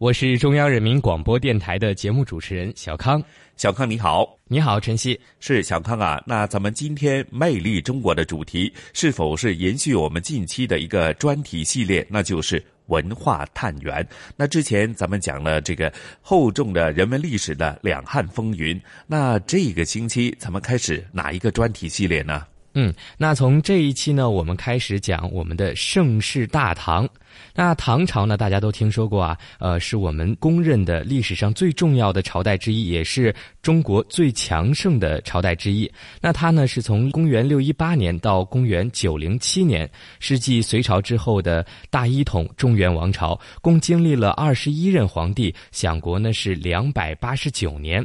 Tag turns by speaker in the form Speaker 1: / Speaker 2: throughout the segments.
Speaker 1: 我是中央人民广播电台的节目主持人小康，
Speaker 2: 小康你好，
Speaker 1: 你好晨曦，
Speaker 2: 是小康啊。那咱们今天魅力中国的主题是否是延续我们近期的一个专题系列？那就是文化探源。那之前咱们讲了这个厚重的人文历史的两汉风云，那这个星期咱们开始哪一个专题系列呢？
Speaker 1: 嗯，那从这一期呢，我们开始讲我们的盛世大唐。那唐朝呢，大家都听说过啊，呃，是我们公认的历史上最重要的朝代之一，也是中国最强盛的朝代之一。那它呢，是从公元六一八年到公元九零七年，是继隋朝之后的大一统中原王朝，共经历了二十一任皇帝，享国呢是两百八十九年。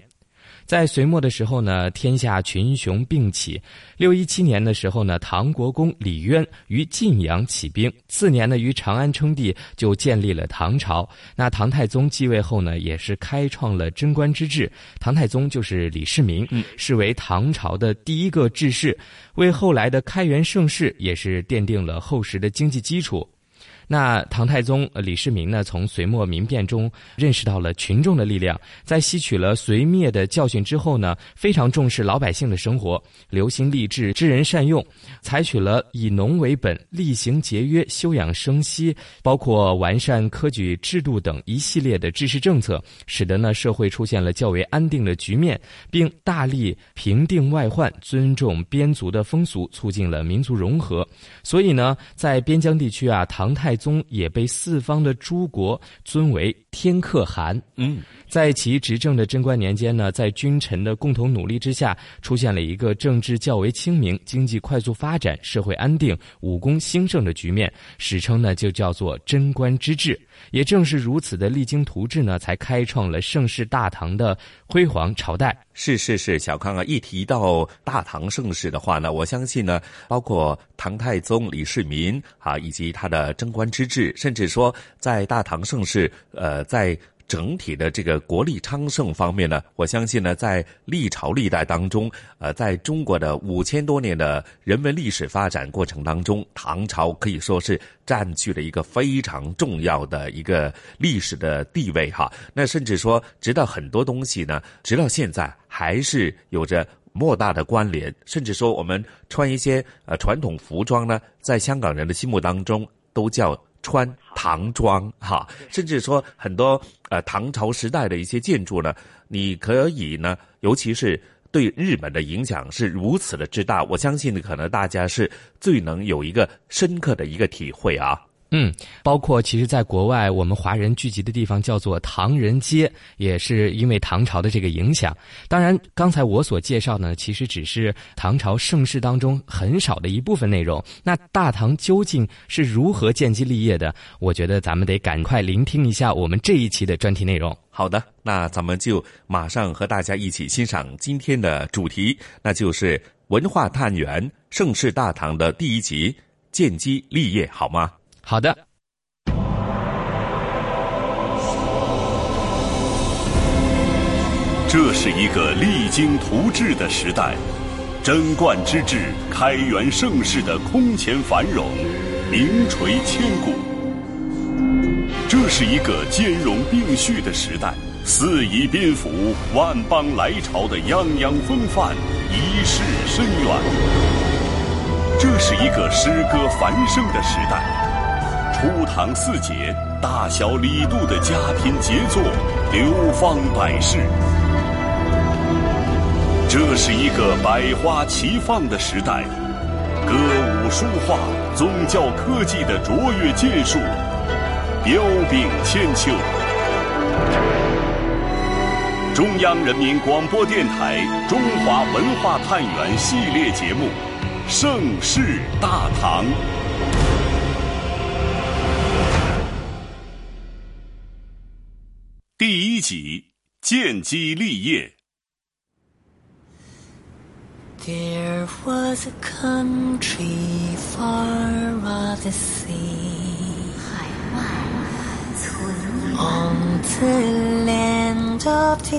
Speaker 1: 在隋末的时候呢，天下群雄并起。六一七年的时候呢，唐国公李渊于晋阳起兵，次年呢于长安称帝，就建立了唐朝。那唐太宗继位后呢，也是开创了贞观之治。唐太宗就是李世民，是为唐朝的第一个治世，为后来的开元盛世也是奠定了厚实的经济基础。那唐太宗李世民呢，从隋末民变中认识到了群众的力量，在吸取了隋灭的教训之后呢，非常重视老百姓的生活，留心励志，知人善用，采取了以农为本、厉行节约、休养生息，包括完善科举制度等一系列的治世政策，使得呢社会出现了较为安定的局面，并大力平定外患，尊重边族的风俗，促进了民族融合。所以呢，在边疆地区啊，唐太宗也被四方的诸国尊为天可汗。
Speaker 2: 嗯，
Speaker 1: 在其执政的贞观年间呢，在君臣的共同努力之下，出现了一个政治较为清明、经济快速发展、社会安定、武功兴盛的局面，史称呢就叫做贞观之治。也正是如此的励精图治呢，才开创了盛世大唐的辉煌朝代。
Speaker 2: 是是是，小康啊，一提到大唐盛世的话呢，我相信呢，包括唐太宗李世民啊，以及他的贞观之治，甚至说在大唐盛世，呃，在。整体的这个国力昌盛方面呢，我相信呢，在历朝历代当中，呃，在中国的五千多年的人文历史发展过程当中，唐朝可以说是占据了一个非常重要的一个历史的地位哈。那甚至说，直到很多东西呢，直到现在还是有着莫大的关联。甚至说，我们穿一些呃传统服装呢，在香港人的心目当中都叫。穿唐装哈，甚至说很多呃唐朝时代的一些建筑呢，你可以呢，尤其是对日本的影响是如此的之大，我相信可能大家是最能有一个深刻的一个体会啊。
Speaker 1: 嗯，包括其实，在国外，我们华人聚集的地方叫做唐人街，也是因为唐朝的这个影响。当然，刚才我所介绍呢，其实只是唐朝盛世当中很少的一部分内容。那大唐究竟是如何建基立业的？我觉得咱们得赶快聆听一下我们这一期的专题内容。
Speaker 2: 好的，那咱们就马上和大家一起欣赏今天的主题，那就是文化探源盛世大唐的第一集建基立业，好吗？
Speaker 1: 好的，
Speaker 3: 这是一个励精图治的时代，贞观之治、开元盛世的空前繁荣，名垂千古。这是一个兼容并蓄的时代，四夷宾服、万邦来朝的泱泱风范，一世深远。这是一个诗歌繁盛的时代。初唐四杰，大小李杜的佳品杰作流芳百世。这是一个百花齐放的时代，歌舞书画、宗教科技的卓越建树，彪炳千秋。中央人民广播电台《中华文化探源》系列节目《盛世大唐》第一集：建基立业。There was a country far off the sea. On the land of the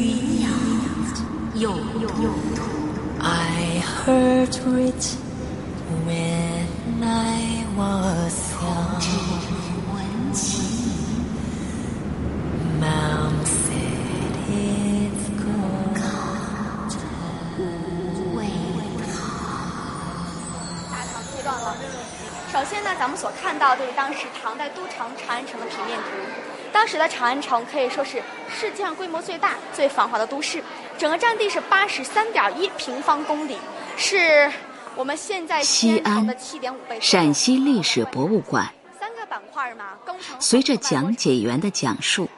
Speaker 3: 云洋有有 I heard it when I was young. Mount said it's good.
Speaker 4: 大唐阶段了。首先呢，咱们所看到就是当时唐代都城长安城的平面图。当时的长安城可以说是世界上规模最大、最繁华的都市，整个占地是八十三点一平方公里，是我们现在
Speaker 5: 西安
Speaker 4: 的七点五倍。
Speaker 5: 陕西历史博物馆。
Speaker 4: 三个板块嘛。
Speaker 5: 随着讲解员的讲述，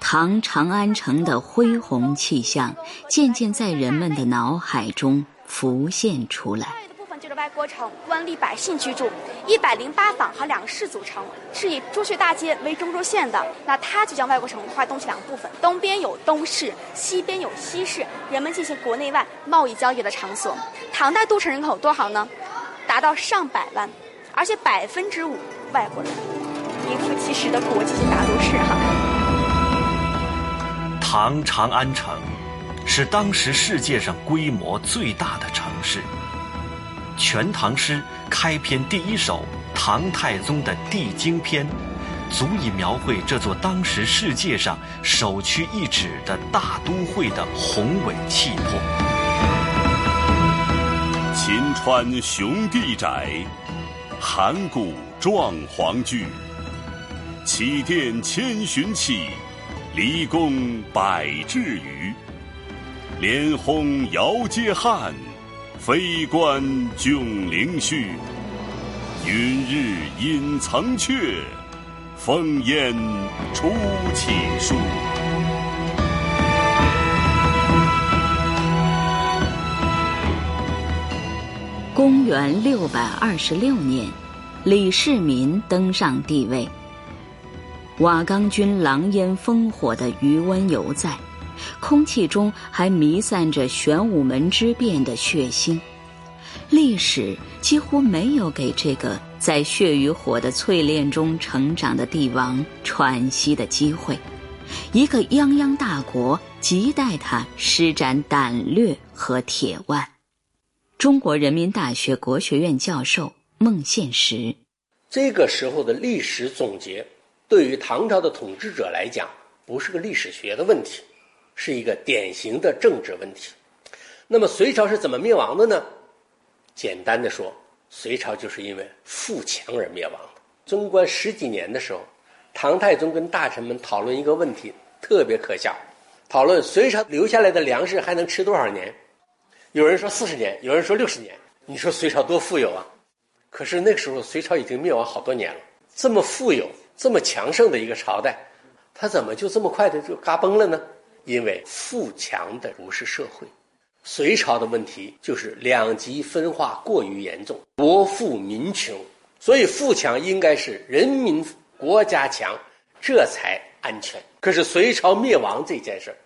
Speaker 5: 唐长安城的恢宏气象渐渐在人们的脑海中浮现出来。
Speaker 4: 部分就是外郭城，官吏百姓居住，一百零八坊和两市组成，是以朱雀大街为中轴线的。那它就将外国城划东西两部分，东边有东市，西边有西市，人们进行国内外贸易交易的场所。唐代都城人口多少呢？达到上百万，而且百分之五外国人，名副其实的国际性大都市哈。
Speaker 6: 唐长安城是当时世界上规模最大的城市。《全唐诗》开篇第一首唐太宗的《帝京篇》，足以描绘这座当时世界上首屈一指的大都会的宏伟气魄。
Speaker 3: 秦川雄地窄，函谷壮皇居。起殿千寻起，离宫百至余。连轰遥接汉。飞官迥凌虚，云日隐层阙，风烟出启书。
Speaker 5: 公元六百二十六年，李世民登上帝位。瓦岗军狼烟烽火的余温犹在。空气中还弥散着玄武门之变的血腥，历史几乎没有给这个在血与火的淬炼中成长的帝王喘息的机会。一个泱泱大国亟待他施展胆略和铁腕。中国人民大学国学院教授孟宪实，
Speaker 7: 这个时候的历史总结，对于唐朝的统治者来讲，不是个历史学的问题。是一个典型的政治问题。那么隋朝是怎么灭亡的呢？简单的说，隋朝就是因为富强而灭亡的。贞观十几年的时候，唐太宗跟大臣们讨论一个问题，特别可笑。讨论隋朝留下来的粮食还能吃多少年？有人说四十年，有人说六十年。你说隋朝多富有啊？可是那个时候隋朝已经灭亡好多年了，这么富有、这么强盛的一个朝代，它怎么就这么快的就嘎崩了呢？因为富强的不是社会，隋朝的问题就是两极分化过于严重，国富民穷，所以富强应该是人民国家强，这才安全。可是隋朝灭亡这件事儿，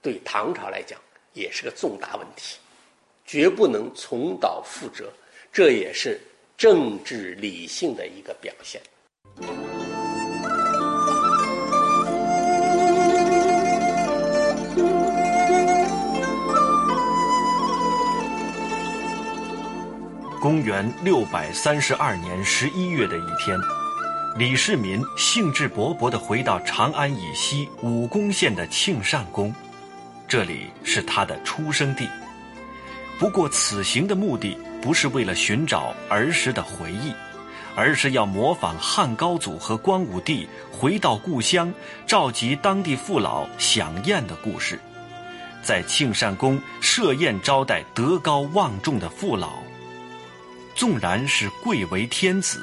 Speaker 7: 对唐朝来讲也是个重大问题，绝不能重蹈覆辙，这也是政治理性的一个表现。
Speaker 6: 公元六百三十二年十一月的一天，李世民兴致勃勃地回到长安以西武功县的庆善宫，这里是他的出生地。不过，此行的目的不是为了寻找儿时的回忆，而是要模仿汉高祖和光武帝回到故乡，召集当地父老享宴的故事，在庆善宫设宴招待德高望重的父老。纵然是贵为天子，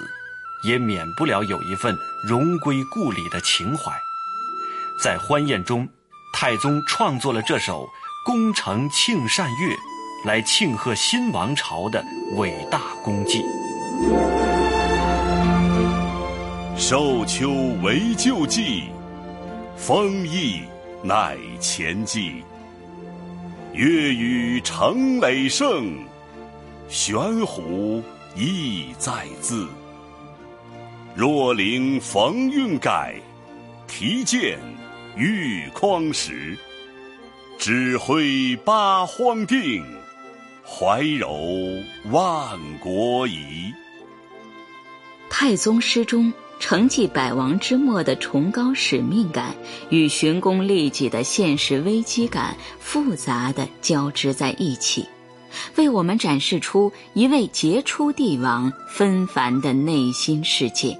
Speaker 6: 也免不了有一份荣归故里的情怀。在欢宴中，太宗创作了这首《功成庆善乐》，来庆贺新王朝的伟大功绩。
Speaker 3: 寿秋为旧季，丰邑乃前季。乐与成累盛，玄壶意在字。若灵逢运改，提剑欲匡时。指挥八荒定，怀柔万国仪。
Speaker 5: 太宗诗中。承继百王之末的崇高使命感与寻功利己的现实危机感复杂的交织在一起，为我们展示出一位杰出帝王纷繁的内心世界。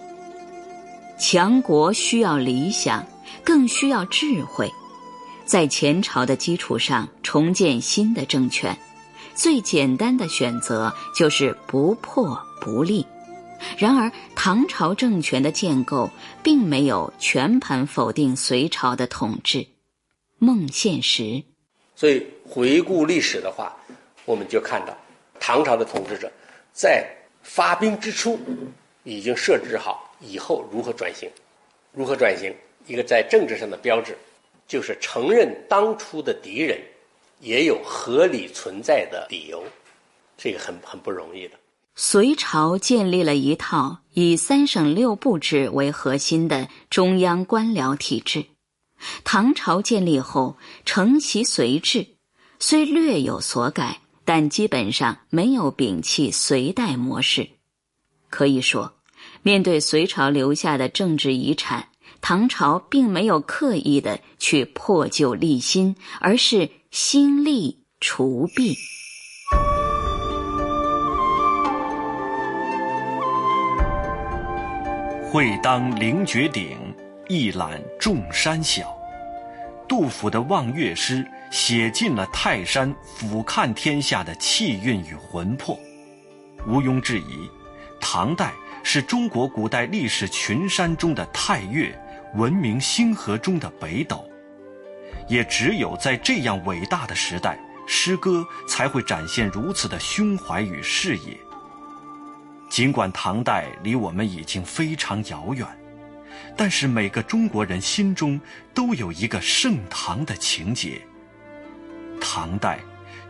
Speaker 5: 强国需要理想，更需要智慧。在前朝的基础上重建新的政权，最简单的选择就是不破不立。然而，唐朝政权的建构并没有全盘否定隋朝的统治，孟宪实。
Speaker 7: 所以，回顾历史的话，我们就看到，唐朝的统治者在发兵之初已经设置好以后如何转型，如何转型。一个在政治上的标志，就是承认当初的敌人也有合理存在的理由，这个很很不容易的。
Speaker 5: 隋朝建立了一套以三省六部制为核心的中央官僚体制。唐朝建立后承袭隋制，虽略有所改，但基本上没有摒弃隋代模式。可以说，面对隋朝留下的政治遗产，唐朝并没有刻意的去破旧立新，而是兴利除弊。
Speaker 6: 会当凌绝顶，一览众山小。杜甫的望岳诗写尽了泰山俯瞰天下的气韵与魂魄。毋庸置疑，唐代是中国古代历史群山中的太岳，文明星河中的北斗。也只有在这样伟大的时代，诗歌才会展现如此的胸怀与视野。尽管唐代离我们已经非常遥远，但是每个中国人心中都有一个盛唐的情节。唐代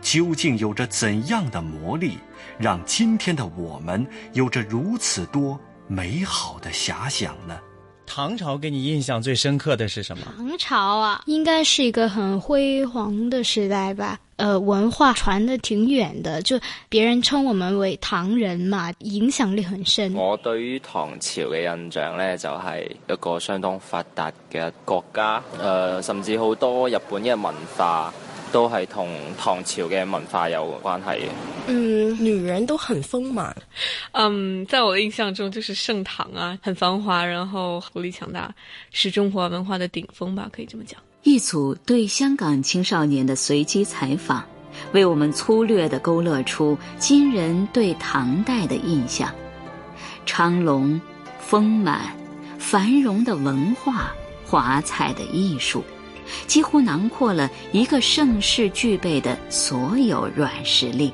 Speaker 6: 究竟有着怎样的魔力，让今天的我们有着如此多美好的遐想呢？
Speaker 8: 唐朝给你印象最深刻的是什么？
Speaker 9: 唐朝啊，应该是一个很辉煌的时代吧。呃，文化传的挺远的，就别人称我们为唐人嘛，影响力很深。
Speaker 10: 我对于唐朝嘅印象呢，就係一个相当发达嘅国家，呃，甚至好多日本嘅文化都系同唐朝嘅文化有关系嘅。
Speaker 11: 嗯，女人都很丰满。
Speaker 12: 嗯，在我的印象中，就是盛唐啊，很繁华，然後國力强大，是中華文化的顶峰吧，可以这么讲。
Speaker 5: 一组对香港青少年的随机采访，为我们粗略地勾勒出今人对唐代的印象：昌隆、丰满、繁荣的文化、华彩的藝術，几乎囊括了一个盛世具备的所有软实力。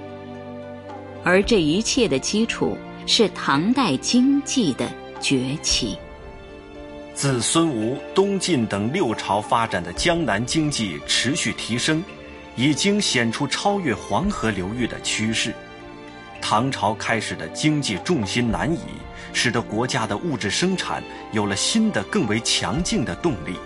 Speaker 5: 而这一切的基础是唐代经济的崛起。
Speaker 6: 自孙吴、东晋等六朝发展的江南经济持续提升，已经显出超越黄河流域的趋势。唐朝开始的经济重心南移，使得国家的物质生产有了新的、更为强劲的动力，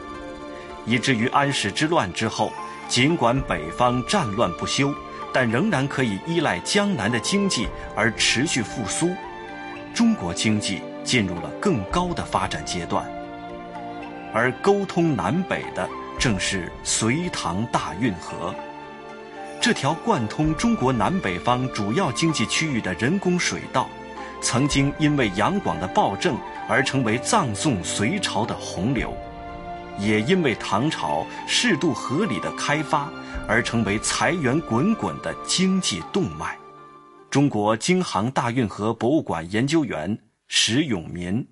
Speaker 6: 以至于安史之乱之后，尽管北方战乱不休，但仍然可以依赖江南的经济而持续复苏。中国经济进入了更高的发展阶段。而沟通南北的正是隋唐大运河，这条贯通中国南北方主要经济区域的人工水道，曾经因为杨广的暴政而成为葬送隋朝的洪流，也因为唐朝适度合理的开发而成为财源滚滚的经济动脉。中国京杭大运河博物馆研究员石永民：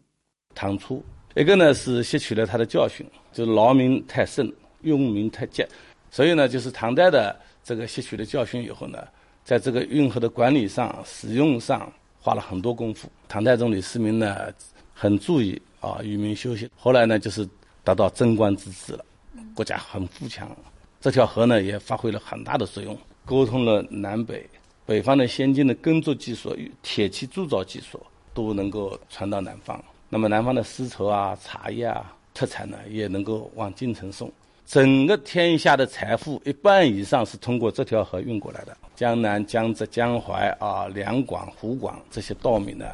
Speaker 13: 唐初，一个呢是吸取了他的教训，就是劳民太盛，用民太贱，所以呢，就是唐代的这个吸取了教训以后呢，在这个运河的管理上、使用上花了很多功夫。唐太宗李世民呢，很注意啊，与民休息。后来呢，就是达到贞观之治了，国家很富强。这条河呢，也发挥了很大的作用，沟通了南北。北方的先进的耕作技术与铁器铸造技术都能够传到南方，那么南方的丝绸啊、茶叶啊特产呢，也能够往京城送。整个天下的财富一半以上是通过这条河运过来的。江南、江浙、江淮啊、两广、湖广这些稻米呢，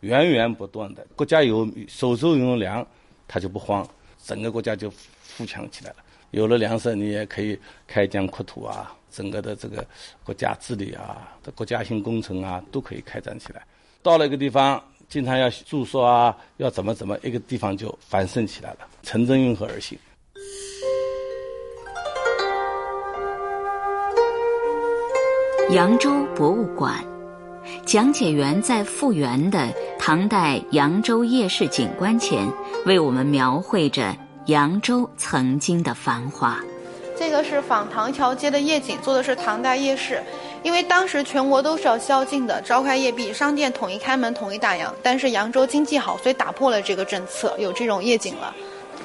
Speaker 13: 源源不断的。国家有手中有粮，他就不慌，整个国家就富强起来了。有了粮食，你也可以开疆扩土啊。整个的这个国家治理啊，的国家性工程啊，都可以开展起来。到了一个地方，经常要住宿啊，要怎么怎么，一个地方就繁盛起来了，城镇运河而行。
Speaker 5: 扬州博物馆，讲解员在复原的唐代扬州夜市景观前，为我们描绘着扬州曾经的繁华。
Speaker 14: 这个是仿唐桥街的夜景，做的是唐代夜市。因为当时全国都是要宵禁的，召开夜闭，商店统一开门，统一打烊。但是扬州经济好，所以打破了这个政策，有这种夜景了。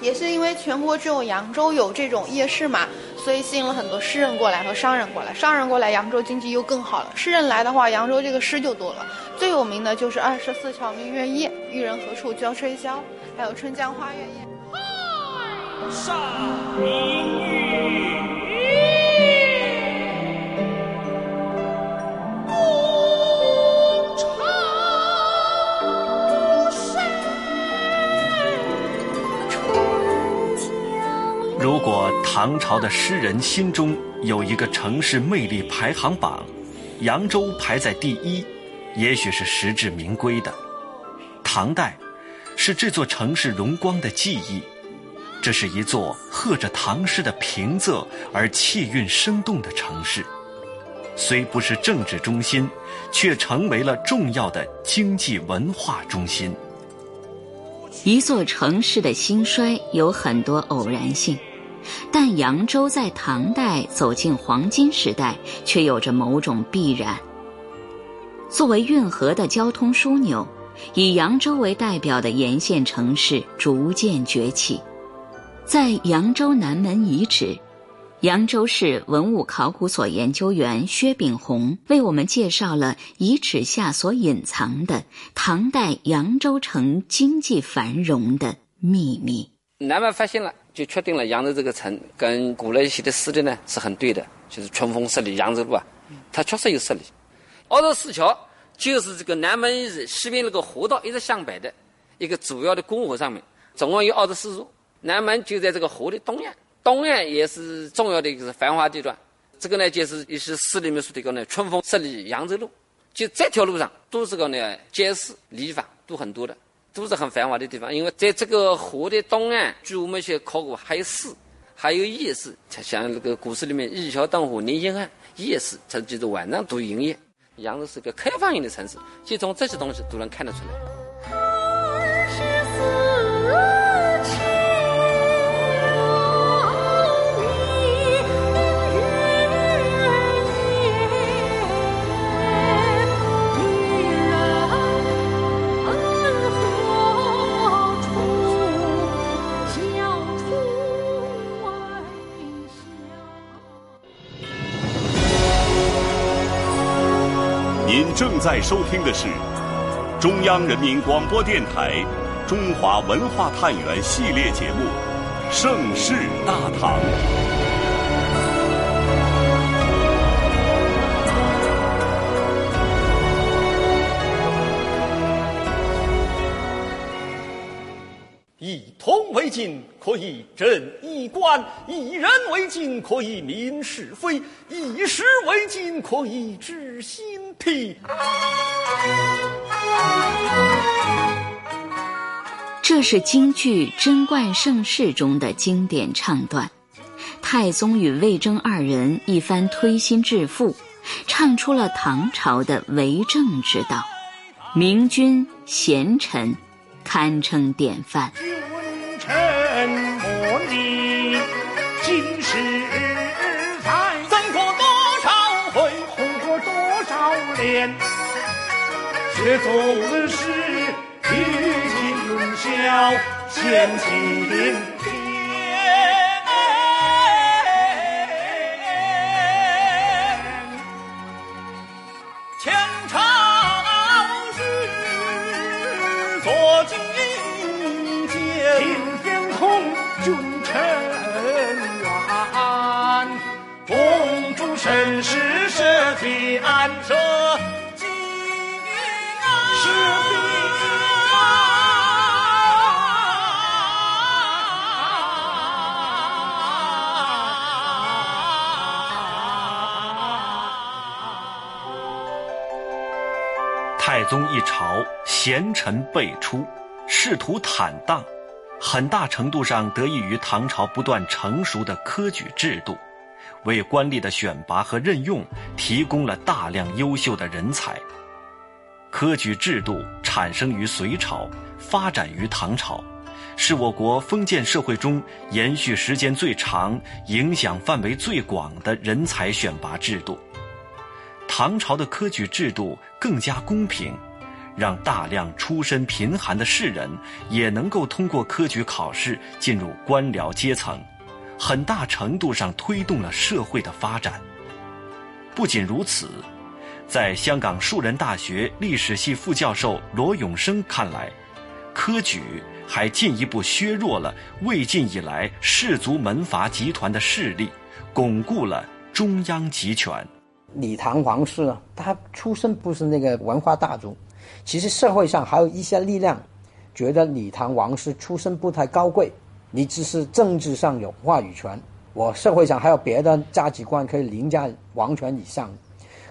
Speaker 14: 也是因为全国只有扬州有这种夜市嘛，所以吸引了很多诗人过来和商人过来。商人过来，扬州经济又更好了。诗人来的话，扬州这个诗就多了。最有名的就是二十四桥明月夜，玉人何处教吹箫，还有春江花月夜。上明月。
Speaker 6: 如果唐朝的诗人心中有一个城市魅力排行榜，扬州排在第一，也许是实至名归的。唐代，是这座城市荣光的记忆。这是一座和着唐诗的平仄而气韵生动的城市，虽不是政治中心，却成为了重要的经济文化中心。
Speaker 5: 一座城市的兴衰有很多偶然性。但扬州在唐代走进黄金时代，却有着某种必然。作为运河的交通枢纽，以扬州为代表的沿线城市逐渐崛起。在扬州南门遗址，扬州市文物考古所研究员薛炳宏为我们介绍了遗址下所隐藏的唐代扬州城经济繁荣的秘密。
Speaker 15: 南门发现了。就确定了扬州这个城跟古来写的诗的呢是很对的，就是春风十里扬州路啊，它确实有十里。二十四桥就是这个南门西边那个河道一直向北的一个主要的公河上面，总共有二十四座。南门就在这个河的东岸，东岸也是重要的一个繁华地段。这个呢就是一些诗里面说的一个呢春风十里扬州路，就这条路上都是个呢街市礼坊都很多的。都是很繁华的地方，因为在这个河的东岸，据我们一些考古，还有市，还有夜市，像那个古诗里面“一桥灯火连阴暗”，夜市它就是晚上都营业。扬州是个开放型的城市，就从这些东西都能看得出来。
Speaker 3: 正在收听的是中央人民广播电台《中华文化探源》系列节目《盛世大唐》。
Speaker 16: 为镜，可以正衣冠；以人为镜，可以明是非；以史为镜，可以知兴替。
Speaker 5: 这是京剧《贞观盛世》中的经典唱段，太宗与魏征二人一番推心置腹，唱出了唐朝的为政之道，明君贤臣，堪称典范。
Speaker 17: 却总是与。笑前情天，
Speaker 6: 宗一朝，贤臣辈出，仕途坦荡，很大程度上得益于唐朝不断成熟的科举制度，为官吏的选拔和任用提供了大量优秀的人才。科举制度产生于隋朝，发展于唐朝，是我国封建社会中延续时间最长、影响范围最广的人才选拔制度。唐朝的科举制度更加公平，让大量出身贫寒的士人也能够通过科举考试进入官僚阶层，很大程度上推动了社会的发展。不仅如此，在香港树人大学历史系副教授罗永生看来，科举还进一步削弱了魏晋以来士族门阀集团的势力，巩固了中央集权。
Speaker 18: 李唐王室呢，他出身不是那个文化大族，其实社会上还有一些力量，觉得李唐王室出身不太高贵，你只是政治上有话语权，我社会上还有别的价值观可以凌驾王权以上。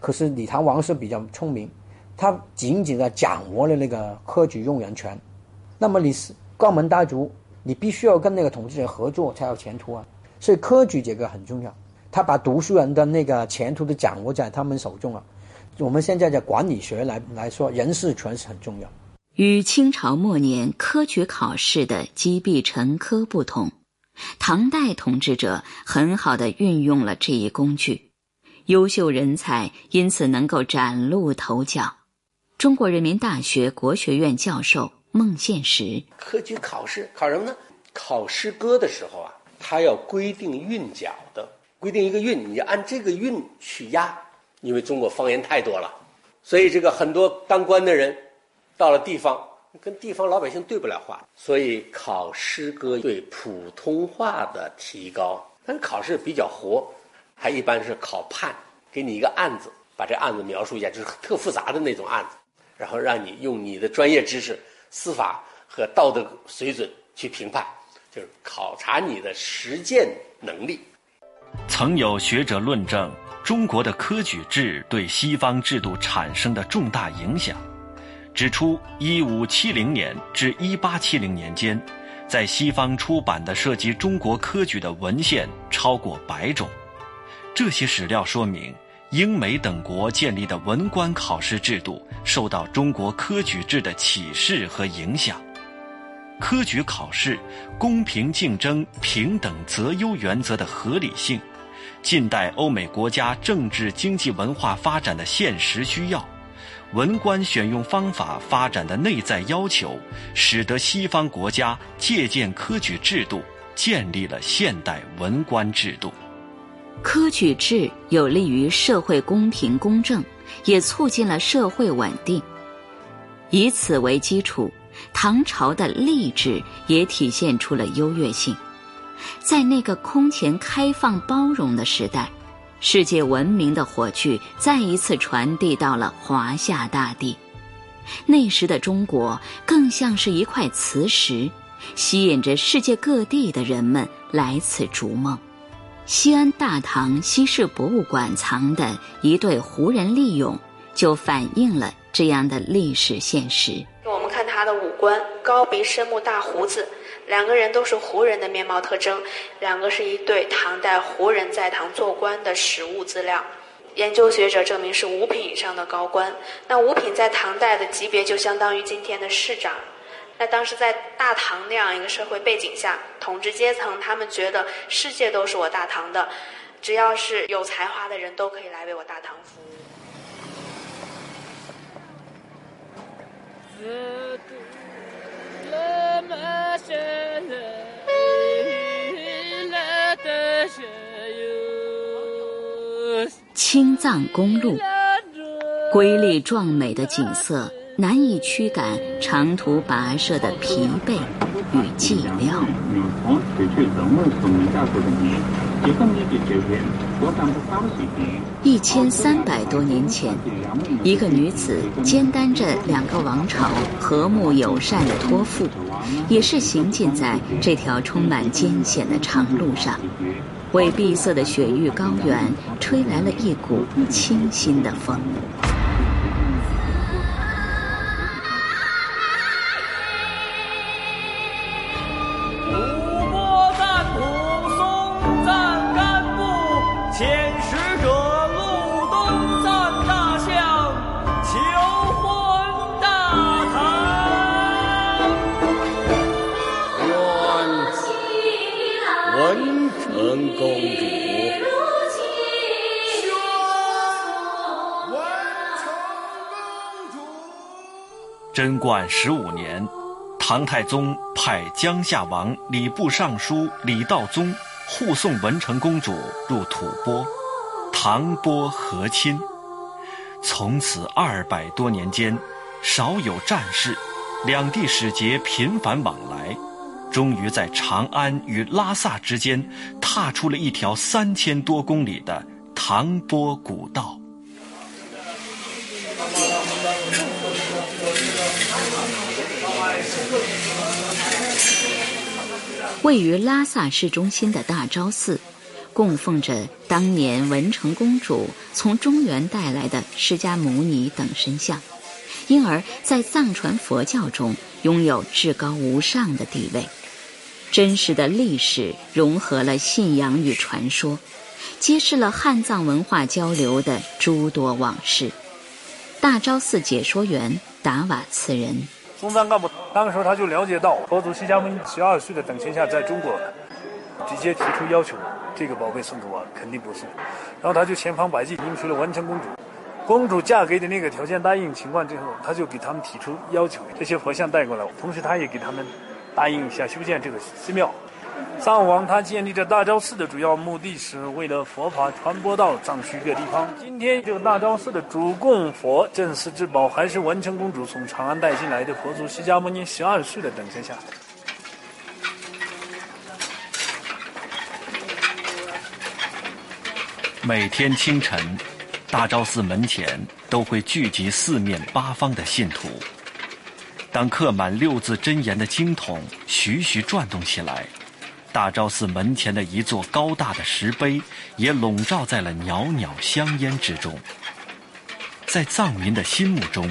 Speaker 18: 可是李唐王室比较聪明，他紧紧的掌握了那个科举用人权。那么你是高门大族，你必须要跟那个统治者合作才有前途啊，所以科举这个很重要。他把读书人的那个前途都掌握在他们手中了。我们现在的管理学来来说，人事权是很重要。
Speaker 5: 与清朝末年科举考试的积弊成科不同，唐代统治者很好的运用了这一工具，优秀人才因此能够崭露头角。中国人民大学国学院教授孟宪实：
Speaker 7: 科举考试考什么呢？考诗歌的时候啊，他要规定韵脚的。规定一个韵，你按这个韵去押，因为中国方言太多了，所以这个很多当官的人到了地方，跟地方老百姓对不了话，所以考诗歌对普通话的提高，但考试比较活，还一般是考判，给你一个案子，把这案子描述一下，就是特复杂的那种案子，然后让你用你的专业知识、司法和道德水准去评判，就是考察你的实践能力。
Speaker 6: 曾有学者论证中国的科举制对西方制度产生的重大影响，指出1570年至1870年间，在西方出版的涉及中国科举的文献超过百种。这些史料说明，英美等国建立的文官考试制度受到中国科举制的启示和影响。科举考试公平竞争、平等择优原则的合理性，近代欧美国家政治、经济、文化发展的现实需要，文官选用方法发展的内在要求，使得西方国家借鉴科举制度，建立了现代文官制度。
Speaker 5: 科举制有利于社会公平公正，也促进了社会稳定。以此为基础。唐朝的吏治也体现出了优越性，在那个空前开放包容的时代，世界文明的火炬再一次传递到了华夏大地。那时的中国更像是一块磁石，吸引着世界各地的人们来此逐梦。西安大唐西市博物馆藏的一对胡人利俑，就反映了这样的历史现实。
Speaker 19: 我们看他的五官，高鼻深目大胡子，两个人都是胡人的面貌特征，两个是一对唐代胡人在唐做官的实物资料。研究学者证明是五品以上的高官。那五品在唐代的级别就相当于今天的市长。那当时在大唐那样一个社会背景下，统治阶层他们觉得世界都是我大唐的，只要是有才华的人都可以来为我大唐服务。
Speaker 5: 青藏公路，瑰丽壮美的景色难以驱赶长途跋涉的疲惫与寂寥。一千三百多年前，一个女子肩担着两个王朝和睦友善的托付，也是行进在这条充满艰险的长路上，为碧色的雪域高原吹来了一股清新的风。
Speaker 6: 公主贞观十五年，唐太宗派江夏王礼部尚书李道宗护送文成公主入吐蕃，唐蕃和亲。从此二百多年间，少有战事，两地使节频繁往来，终于在长安与拉萨之间踏出了一条三千多公里的唐蕃古道。
Speaker 5: 位于拉萨市中心的大昭寺，供奉着当年文成公主从中原带来的释迦牟尼等身像，因而，在藏传佛教中拥有至高无上的地位。真实的历史融合了信仰与传说，揭示了汉藏文化交流的诸多往事。大昭寺解说员达瓦次人。
Speaker 20: 中藏干部当时他就了解到佛祖释迦牟尼十二岁的等闲下在中国，直接提出要求，这个宝贝送给我肯定不送。然后他就千方百计迎娶了文成公主，公主嫁给的那个条件答应情况之后，他就给他们提出要求，这些佛像带过来，同时他也给他们答应一下修建这个寺庙。藏王他建立这大昭寺的主要目的是为了佛法传播到藏区各地方。今天这个大昭寺的主供佛镇寺之宝，还是文成公主从长安带进来的佛祖释迦牟尼十二岁的等身像。
Speaker 6: 每天清晨，大昭寺门前都会聚集四面八方的信徒。当刻满六字真言的经筒徐徐转动起来。大昭寺门前的一座高大的石碑，也笼罩在了袅袅香烟之中。在藏民的心目中，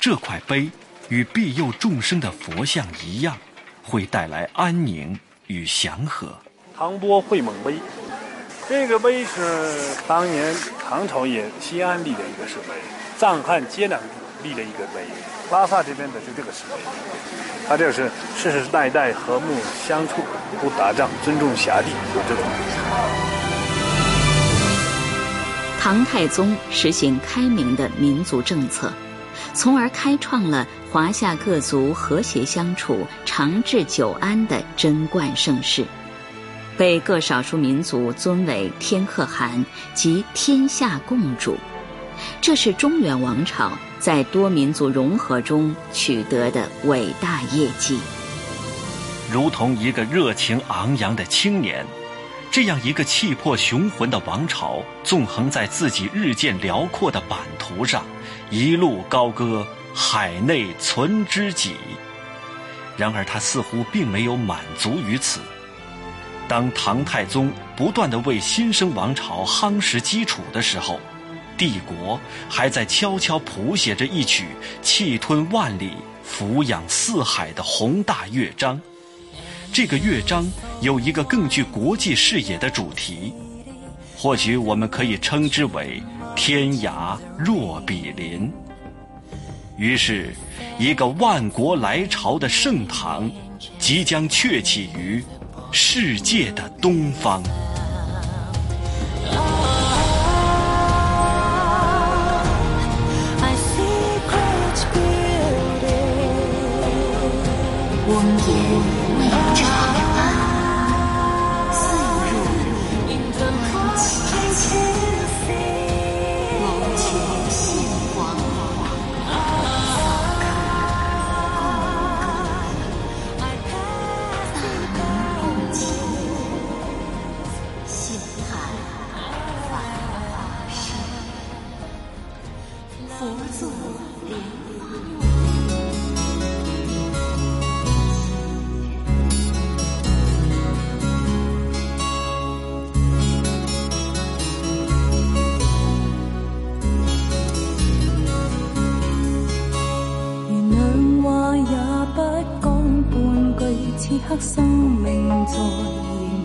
Speaker 6: 这块碑与庇佑众生的佛像一样，会带来安宁与祥和。
Speaker 20: 唐波会猛碑，这个碑是当年唐朝也西安立的一个石碑，藏汉接壤立的一个碑，拉萨这边的就这个石碑。他这是世世代代和睦相处，不打仗，尊重辖地，有这种。
Speaker 5: 唐太宗实行开明的民族政策，从而开创了华夏各族和谐相处、长治久安的贞观盛世，被各少数民族尊为天可汗及天下共主。这是中原王朝在多民族融合中取得的伟大业绩。
Speaker 6: 如同一个热情昂扬的青年，这样一个气魄雄浑的王朝，纵横在自己日渐辽阔的版图上，一路高歌“海内存知己”。然而，他似乎并没有满足于此。当唐太宗不断的为新生王朝夯实基础的时候，帝国还在悄悄谱写着一曲气吞万里、俯仰四海的宏大乐章。这个乐章有一个更具国际视野的主题，或许我们可以称之为“天涯若比邻”。于是，一个万国来朝的盛唐，即将鹊起于世界的东方。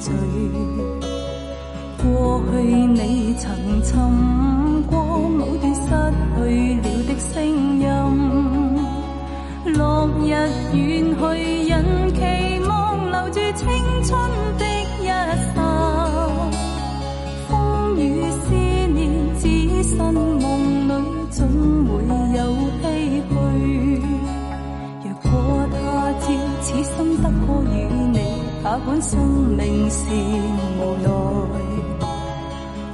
Speaker 21: 醉。过去你曾寻过某段失去了的声音，落日远去，人期望留住青春哪管生命是无奈。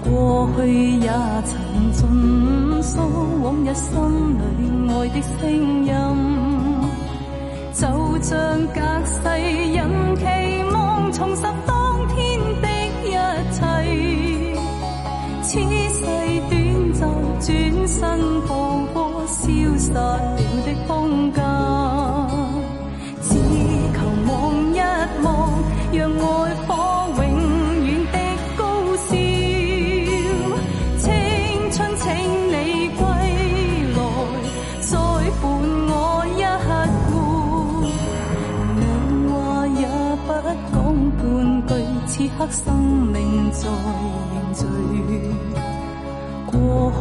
Speaker 21: 过去也曾尽诉往日心里爱的声音，就像隔世人期望重拾当天的一切。此世短暂，转身步过，消失了的空間。望，讓愛火永遠的高燒。青春請你歸來，再伴我一壺。兩話也不講半句，此刻生命在凝聚。過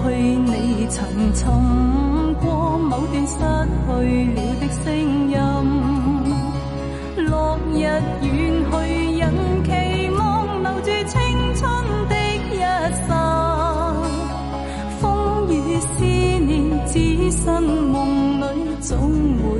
Speaker 21: 去你曾尋過某段失去了的聲音，日远去，人期望留住青春的一刹，风雨思念，只身夢裏總會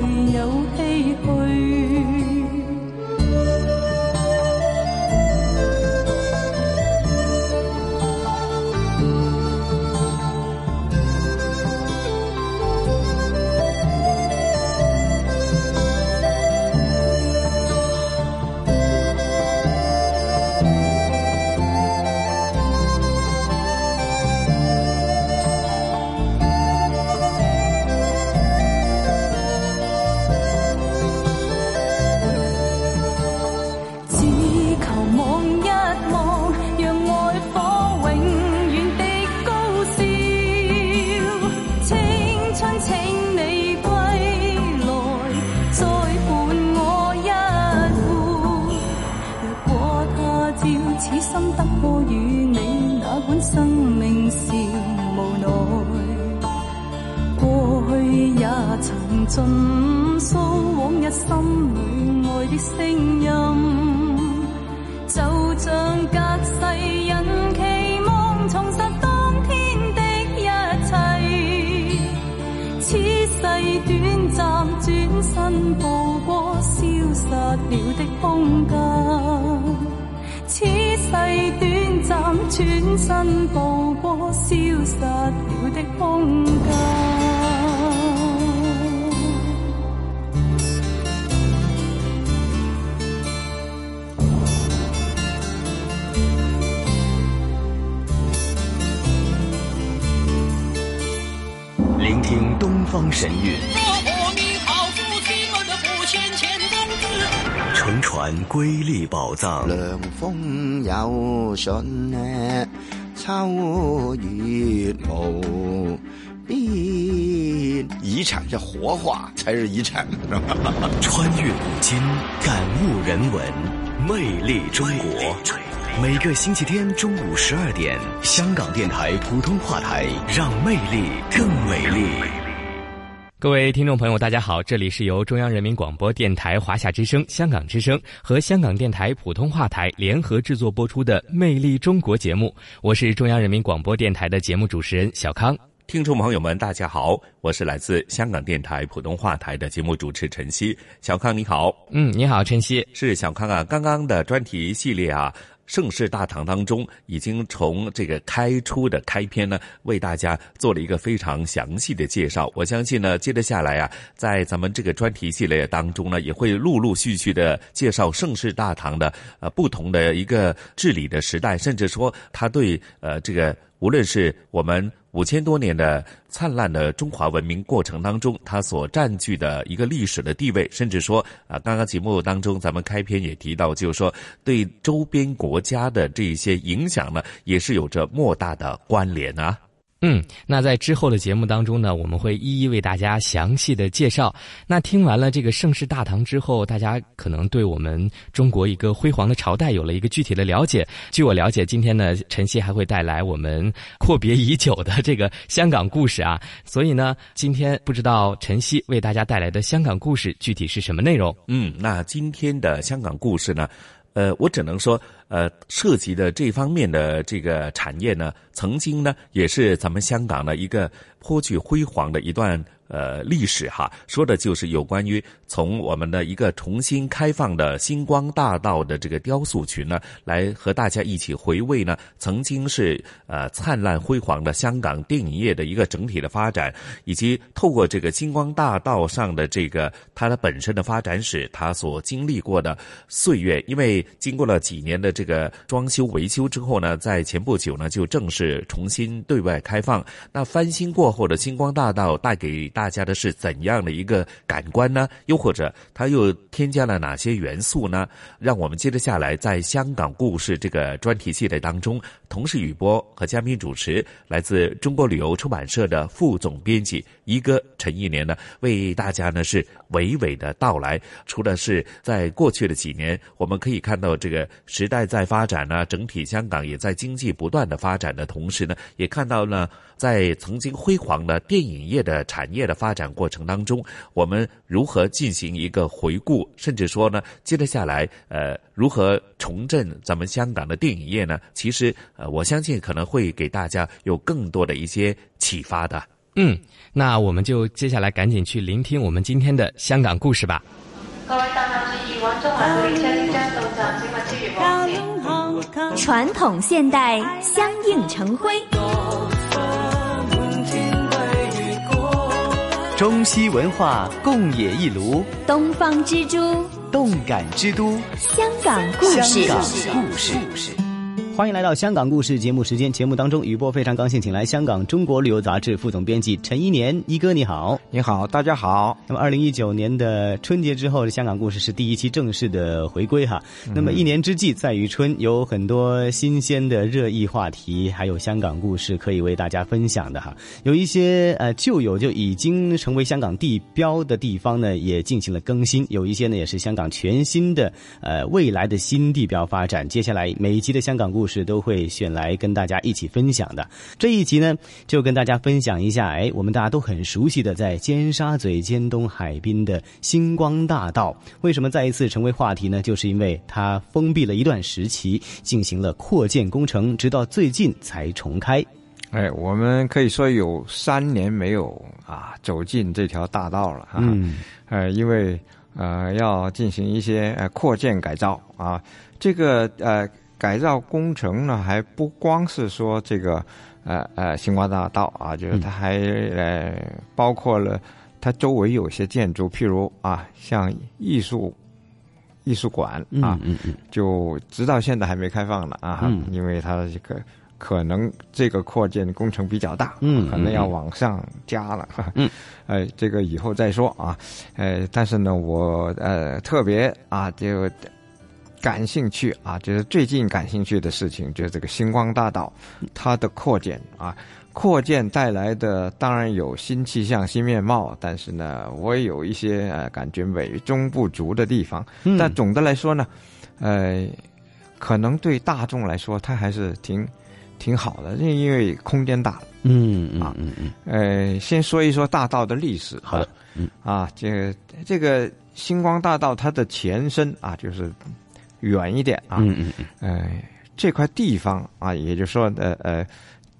Speaker 22: 方神韵。乘船瑰丽宝藏。
Speaker 2: 涼風有信呢，秋
Speaker 23: 秋月无边。遗产这活化才是遗产，
Speaker 22: 穿越古今，感悟人文，魅力中国。每个星期天中午十二点，香港电台普通话台，让魅力更美丽。
Speaker 24: 各位听众朋友，大家好，这里是由中央人民广播电台华夏之声、香港之声和香港电台普通话台联合制作播出的《魅力中国》节目，我是中央人民广播电台的节目主持人小康。
Speaker 2: 听众朋友们，大家好，我是来自香港电台普通话台的节目主持陈曦。小康你好，
Speaker 24: 嗯，你好，陈曦，
Speaker 2: 是小康啊。刚刚的专题系列啊，盛世大唐当中，已经从这个开出的开篇呢，为大家做了一个非常详细的介绍。我相信呢，接着下来啊，在咱们这个专题系列当中呢，也会陆陆续续的介绍盛世大唐的呃不同的一个治理的时代，甚至说他对呃这个无论是我们。五千多年的灿烂的中华文明过程当中，它所占据的一个历史的地位，甚至说啊，刚刚节目当中咱们开篇也提到，就是说对周边国家的这一些影响呢，也是有着莫大的关联啊。
Speaker 24: 嗯，那在之后的节目当中呢，我们会一一为大家详细的介绍。那听完了这个盛世大唐之后，大家可能对我们中国一个辉煌的朝代有了一个具体的了解。据我了解，今天呢，晨曦还会带来我们阔别已久的这个香港故事啊。所以呢，今天不知道晨曦为大家带来的香港故事具体是什么内容？
Speaker 2: 嗯，那今天的香港故事呢？呃，我只能说，呃，涉及的这方面的这个产业呢，曾经呢，也是咱们香港的一个颇具辉煌的一段。呃，历史哈，说的就是有关于从我们的一个重新开放的星光大道的这个雕塑群呢，来和大家一起回味呢，曾经是呃灿烂辉煌的香港电影业的一个整体的发展，以及透过这个星光大道上的这个它的本身的发展史，它所经历过的岁月，因为经过了几年的这个装修维修之后呢，在前不久呢就正式重新对外开放。那翻新过后的星光大道带给大家的是怎样的一个感官呢？又或者它又添加了哪些元素呢？让我们接着下来，在香港故事这个专题系列当中，同时语播和嘉宾主持，来自中国旅游出版社的副总编辑一哥陈一年呢，为大家呢是娓娓的道来。除了是在过去的几年，我们可以看到这个时代在发展呢，整体香港也在经济不断的发展的同时呢，也看到了在曾经辉煌的电影业的产业。的发展过程当中，我们如何进行一个回顾，甚至说呢，接着下来，呃，如何重振咱们香港的电影业呢？其实，呃，我相信可能会给大家有更多的一些启发的。
Speaker 24: 嗯，那我们就接下来赶紧去聆听我们今天的香港故事吧。各位
Speaker 25: 传统现代相映成辉。
Speaker 22: 中西文化共冶一炉，
Speaker 25: 东方之珠，
Speaker 22: 动感之都，
Speaker 25: 香港故事。
Speaker 22: 香港故事。
Speaker 26: 欢迎来到香港故事节目时间。节目当中，雨波非常高兴，请来香港中国旅游杂志副总编辑陈一年一哥，你好，
Speaker 27: 你好，大家好。
Speaker 26: 那么，二零一九年的春节之后，香港故事是第一期正式的回归哈。那么，一年之计在于春，有很多新鲜的热议话题，还有香港故事可以为大家分享的哈。有一些呃旧友就已经成为香港地标的地方呢，也进行了更新；有一些呢，也是香港全新的呃未来的新地标发展。接下来每一集的香港故事。是都会选来跟大家一起分享的。这一集呢，就跟大家分享一下，哎，我们大家都很熟悉的，在尖沙咀尖东海滨的星光大道，为什么再一次成为话题呢？就是因为它封闭了一段时期，进行了扩建工程，直到最近才重开。
Speaker 27: 哎，我们可以说有三年没有啊走进这条大道了啊。
Speaker 26: 嗯。
Speaker 27: 呃，因为呃要进行一些呃扩建改造啊，这个呃。改造工程呢，还不光是说这个，呃呃，星光大道啊，就是它还呃包括了它周围有些建筑，譬如啊，像艺术艺术馆啊，
Speaker 26: 嗯嗯，
Speaker 27: 就直到现在还没开放呢啊，因为它这个可能这个扩建工程比较大，
Speaker 26: 嗯，
Speaker 27: 可能要往上加了，
Speaker 26: 嗯，
Speaker 27: 呃，这个以后再说啊，呃，但是呢，我呃特别啊就。感兴趣啊，就是最近感兴趣的事情，就是这个星光大道它的扩建啊。扩建带来的当然有新气象、新面貌，但是呢，我也有一些呃感觉美中不足的地方。
Speaker 26: 嗯
Speaker 27: 但总的来说呢，呃，可能对大众来说，它还是挺挺好的，因因为空间大了。
Speaker 26: 嗯嗯嗯嗯。
Speaker 27: 呃，先说一说大道的历史。
Speaker 26: 好的。嗯
Speaker 27: 啊，这个这个星光大道它的前身啊，就是远一点啊。
Speaker 26: 嗯嗯嗯。
Speaker 27: 呃，这块地方啊，也就是说呃呃，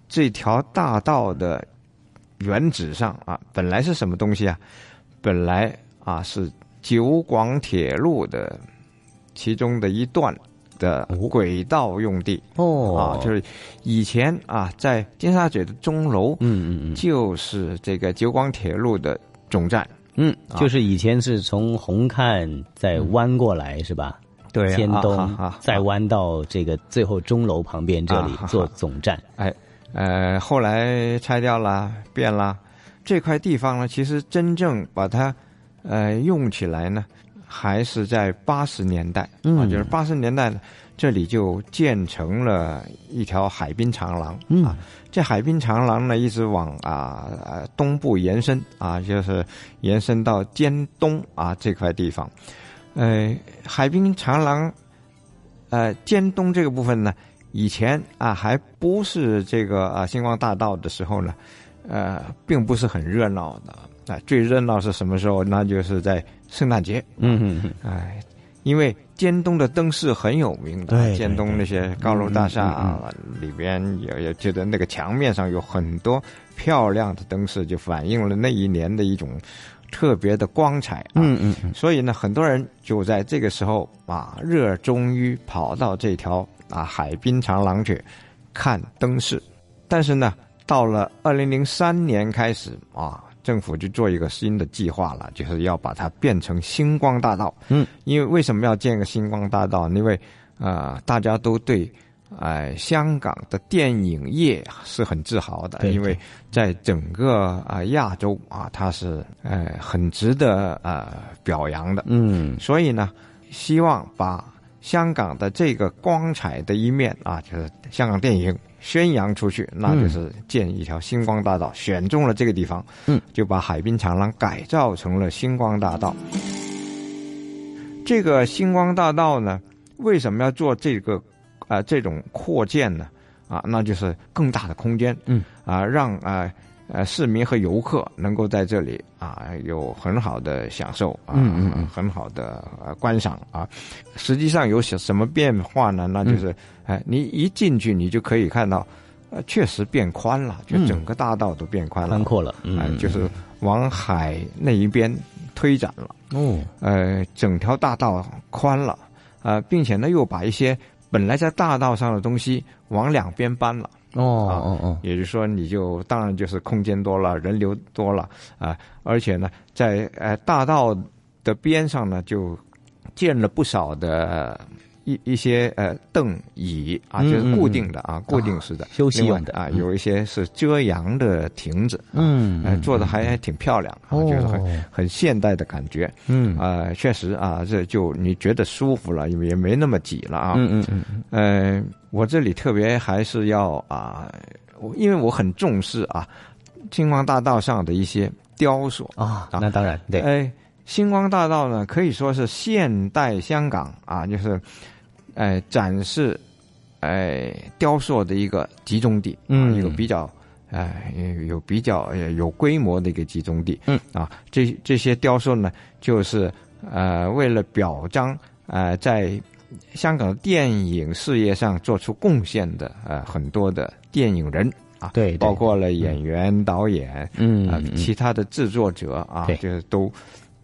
Speaker 27: 这条大道的原址上啊，本来是什么东西啊？本来啊是九广铁路的其中的一段的轨道用地
Speaker 26: 哦
Speaker 27: 啊，就是以前啊在尖沙咀的钟楼，
Speaker 26: 嗯嗯嗯，
Speaker 27: 就是这个九广铁路的总站，
Speaker 26: 嗯，
Speaker 27: 啊
Speaker 26: 就是以前是从红磡再弯过来是吧？
Speaker 27: 对
Speaker 26: 天东
Speaker 27: 啊
Speaker 26: 再弯到这个最后钟楼旁边这里做总站。
Speaker 27: 哎，呃，后来拆掉了，变了。这块地方呢，其实真正把它呃用起来呢，还是在八十年代、啊，
Speaker 26: 嗯
Speaker 27: 就是八十年代呢，这里就建成了一条海滨长廊、
Speaker 26: 嗯
Speaker 27: 啊。这海滨长廊呢，一直往啊呃东部延伸啊，就是延伸到尖东啊这块地方。呃，海滨长廊，呃，尖东这个部分呢，以前啊还不是这个啊星光大道的时候呢，呃，并不是很热闹的。啊、最热闹是什么时候？那就是在圣诞节。
Speaker 26: 嗯嗯嗯，
Speaker 27: 哎，因为尖东的灯饰很有名的，
Speaker 26: 对
Speaker 27: 尖东那些高楼大厦
Speaker 26: 嗯
Speaker 27: 啊，里边有有觉得那个墙面上有很多漂亮的灯饰，就反映了那一年的一种特别的光彩啊。
Speaker 26: 嗯嗯嗯，
Speaker 27: 所以呢，很多人就在这个时候啊，热衷于跑到这条啊海滨长廊去看灯饰。但是呢，到了二零零三年开始啊，政府就做一个新的计划了，就是要把它变成星光大道。
Speaker 26: 嗯，
Speaker 27: 因为为什么要建个星光大道？因为啊、呃大家都对。哎、香港的电影业是很自豪的，因为在整个啊、亚洲啊，它是呃很值得呃表扬的。
Speaker 26: 嗯，
Speaker 27: 所以呢，希望把香港的这个光彩的一面啊，就是香港电影宣扬出去，那就是建一条星光大道。选中了这个地方，
Speaker 26: 嗯，
Speaker 27: 就把海滨长廊改造成了星光大道。这个星光大道呢，为什么要做这个啊、呃这种扩建呢？啊，那就是更大的空间，
Speaker 26: 嗯，
Speaker 27: 啊，让啊呃市民和游客能够在这里啊有很好的享受啊，
Speaker 26: 嗯嗯嗯
Speaker 27: 很好的呃观赏啊。实际上有什什么变化呢？那就是哎、你一进去你就可以看到，呃，确实变宽了，就
Speaker 26: 嗯
Speaker 27: 整个大道都变宽了，
Speaker 26: 宽阔了嗯
Speaker 27: 哎、就是往海那一边推展了。
Speaker 26: 哦，
Speaker 27: 呃，整条大道宽了，呃，并且呢又把一些本来在大道上的东西往两边搬了。
Speaker 26: 哦哦哦，
Speaker 27: 也就是说，你就当然就是空间多了，人流多了啊、而且呢，在呃大道的边上呢，就建了不少的一一些呃凳椅啊，
Speaker 26: 嗯
Speaker 27: 就是固定的
Speaker 26: 嗯
Speaker 27: 啊，固定式的、
Speaker 26: 休息的
Speaker 27: 啊，
Speaker 26: 嗯
Speaker 27: 有一些是遮阳的亭子，
Speaker 26: 嗯
Speaker 27: 做的还还挺漂亮啊，
Speaker 26: 哦
Speaker 27: 就是很很现代的感觉。
Speaker 26: 嗯
Speaker 27: 啊，确实啊，这就你觉得舒服了，也没那么挤了啊。
Speaker 26: 嗯嗯嗯
Speaker 27: 我这里特别还是要啊，我因为我很重视啊，星光大道上的一些雕塑
Speaker 26: 啊，那当然对。
Speaker 27: 哎，星光大道呢，可以说是现代香港啊，就是，哎，展示，哎，雕塑的一个集中地，
Speaker 26: 嗯。
Speaker 27: 啊一个比较。哎，有比较呃有规模的一个集中地，
Speaker 26: 嗯。
Speaker 27: 啊，这这些雕塑呢，就是呃为了表彰呃在香港电影事业上做出贡献的呃很多的电影人啊，
Speaker 26: 对对。
Speaker 27: 包括了演员、导演，啊
Speaker 26: 嗯嗯。
Speaker 27: 其他的制作者啊，
Speaker 26: 对。
Speaker 27: 就是都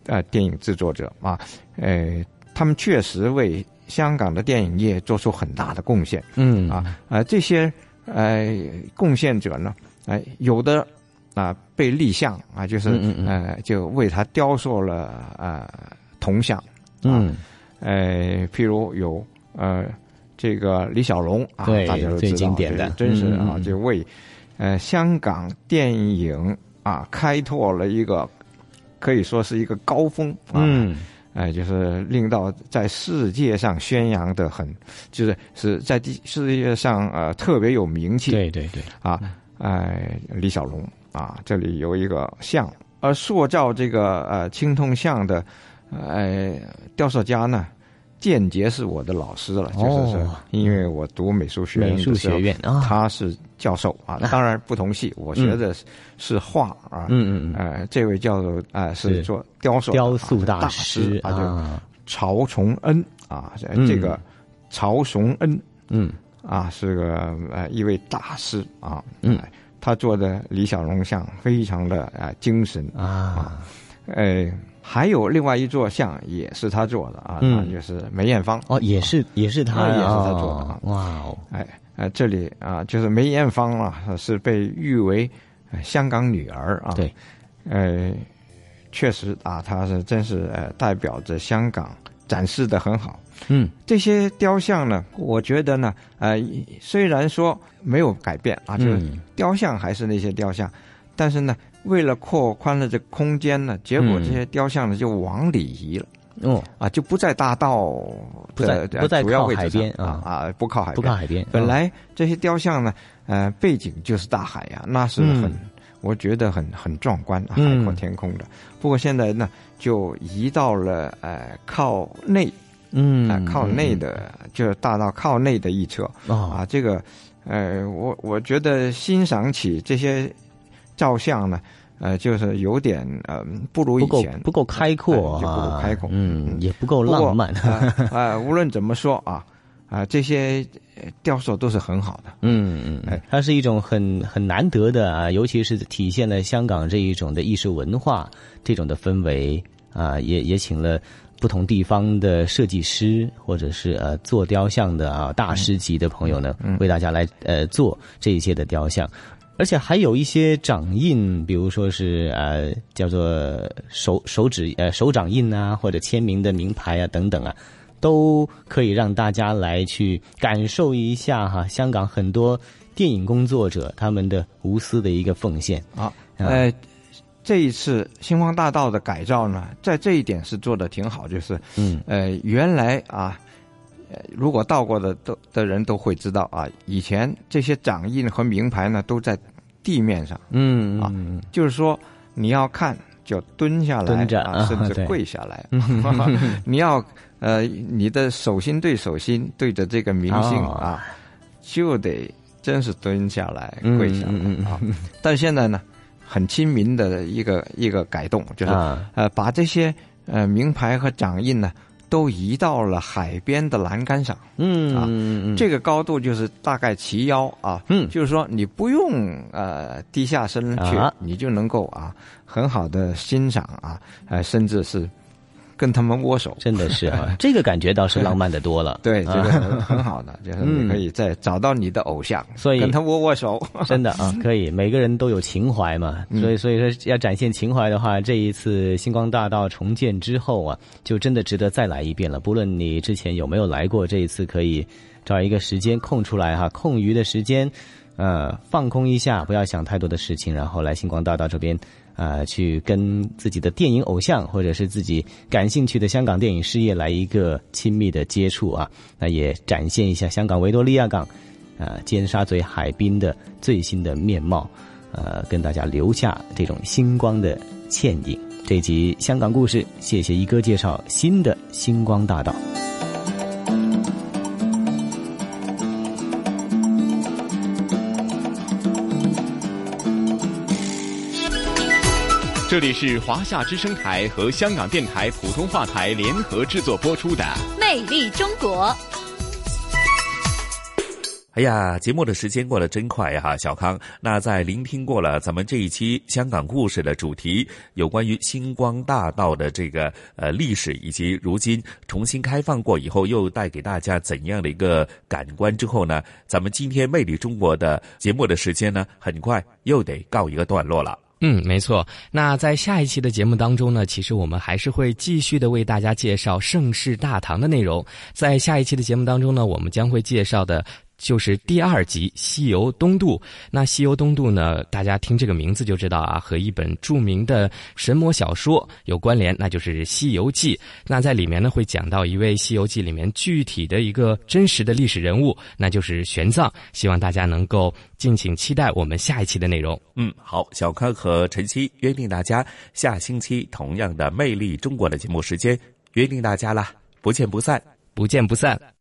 Speaker 27: 呃电影制作者啊，呃，他们确实为香港的电影业做出很大的贡献，
Speaker 26: 嗯。
Speaker 27: 啊啊、这些呃贡献者呢，哎、有的啊、被立像啊，就是呃就为他雕塑了呃铜像，
Speaker 26: 嗯，
Speaker 27: 呃，譬如有呃这个李小龙啊，
Speaker 26: 对
Speaker 27: 大家都知道
Speaker 26: 最经典的。
Speaker 27: 真是啊，就为呃香港电影啊开拓了一个可以说是一个高峰啊。
Speaker 26: 嗯
Speaker 27: 哎，就是令到在世界上宣扬的很，就是是在地世界上呃特别有名气。
Speaker 26: 对对对，
Speaker 27: 啊，哎，李小龙啊，这里有一个像，而塑造这个呃青铜像的，呃，雕塑家呢。间接是我的老师了，就是说，因为我读美术学院，
Speaker 26: 美术学院啊，
Speaker 27: 他是教授啊，当然不同系，我学的是画啊，
Speaker 26: 嗯嗯
Speaker 27: 嗯，呃，这位教授啊是。做雕塑
Speaker 26: 雕塑
Speaker 27: 大
Speaker 26: 师
Speaker 27: 啊，就曹崇恩啊，这个曹崇恩，
Speaker 26: 嗯。
Speaker 27: 啊是个呃一位大师啊，
Speaker 26: 嗯，
Speaker 27: 他做的李小龙像非常的啊精神
Speaker 26: 啊，
Speaker 27: 哎。还有另外一座像也是他做的啊，那就是梅艳芳
Speaker 26: 哦，也是也是他，
Speaker 27: 也是他做的啊。
Speaker 26: 哇哦，
Speaker 27: 哎哎，这里啊，就是梅艳芳啊，是被誉为香港女儿啊。
Speaker 26: 对，
Speaker 27: 呃，确实啊，她是真是呃代表着香港展示的很好。
Speaker 26: 嗯，
Speaker 27: 这些雕像呢，我觉得呢，呃，虽然说没有改变啊，就是雕像还是那些雕像，但是呢。为了扩宽了这空间呢，结果这些雕像呢就往里移了。
Speaker 26: 哦，
Speaker 27: 啊，就不在大道，
Speaker 26: 不在不在
Speaker 27: 靠
Speaker 26: 海边啊
Speaker 27: 啊，不靠海边，
Speaker 26: 不靠海边。
Speaker 27: 本来这些雕像呢，呃，背景就是大海呀，那是很，我觉得很很壮观，海阔天空的。不过现在呢，就移到了呃靠内，
Speaker 26: 嗯，
Speaker 27: 靠内的，就是大道靠内的一侧
Speaker 26: 啊。
Speaker 27: 这个，呃，我我觉得欣赏起这些。照相呢，呃，就是有点呃，不如以前
Speaker 26: 不够开阔，
Speaker 27: 就不够开阔，
Speaker 26: 嗯，也不够浪漫。
Speaker 27: 啊，无论怎么说啊，啊，这些雕塑都是很好的。
Speaker 26: 嗯嗯，哎，它是一种很很难得的啊，尤其是体现了香港这一种的艺术文化这种的氛围啊，也也请了不同地方的设计师或者是呃做雕像的啊大师级的朋友呢，为大家来呃做这一些的雕像。而且还有一些掌印，比如说是呃叫做手手指呃手掌印啊，或者签名的名牌啊等等啊，都可以让大家来去感受一下哈。香港很多电影工作者他们的无私的一个奉献
Speaker 27: 啊。呃，这一次星光大道的改造呢，在这一点是做的挺好，就是
Speaker 26: 嗯
Speaker 27: 呃原来啊。如果到过的都的人都会知道啊，以前这些掌印和名牌呢都在地面上，
Speaker 26: 嗯
Speaker 27: 啊，就是说你要看就蹲下来，
Speaker 26: 蹲着
Speaker 27: 啊，甚至跪下来，你要呃你的手心对手心对着这个明星啊，就得真是蹲下来跪下来啊。但现在呢，很亲民的一个一个改动，就是呃把这些呃名牌和掌印呢。都移到了海边的栏杆上，
Speaker 26: 嗯
Speaker 27: 啊，这个高度就是大概齐腰啊，
Speaker 26: 嗯，
Speaker 27: 就是说你不用呃低下身去，你就能够啊很好的欣赏啊，呃，甚至是。跟他们握手，
Speaker 26: 真的是啊，这个感觉倒是浪漫的多了。
Speaker 27: 对，这个很好的，就是你可以再找到你的偶像，
Speaker 26: 所以
Speaker 27: 跟他握握手。
Speaker 26: 真的啊，可以，每个人都有情怀嘛。所以，所以说要展现情怀的话，这一次星光大道重建之后啊，就真的值得再来一遍了。不论你之前有没有来过，这一次可以找一个时间空出来哈，空余的时间，呃，放空一下，不要想太多的事情，然后来星光大道这边。啊，去跟自己的电影偶像或者是自己感兴趣的香港电影事业来一个亲密的接触啊，那也展现一下香港维多利亚港，啊尖沙咀海滨的最新的面貌，呃，跟大家留下这种星光的倩影。这集香港故事，谢谢一哥介绍新的星光大道。
Speaker 28: 这里是华夏之声台和香港电台普通话台联合制作播出的《
Speaker 25: 魅力中国》。
Speaker 2: 哎呀，节目的时间过得真快哈，小康。那在聆听过了咱们这一期香港故事的主题，有关于星光大道的这个呃历史，以及如今重新开放过以后又带给大家怎样的一个感官之后呢，咱们今天《魅力中国》的节目的时间呢，很快又得告一个段落了。
Speaker 24: 嗯，没错。那在下一期的节目当中呢，其实我们还是会继续的为大家介绍盛世大唐的内容。在下一期的节目当中呢，我们将会介绍的
Speaker 1: 就是第二集《西游东渡》。那《西游东渡》呢，大家听这个名字就知道啊，和一本著名的神魔小说有关联，那就是《西游记》。那在里面呢，会讲到一位《西游记》里面具体的一个真实的历史人物，那就是玄奘。希望大家能够敬请期待我们下一期的内容。
Speaker 2: 嗯，好，小康和晨曦约定大家下星期同样的《魅力中国》的节目时间，约定大家啦，不见不散，
Speaker 1: 不见不散。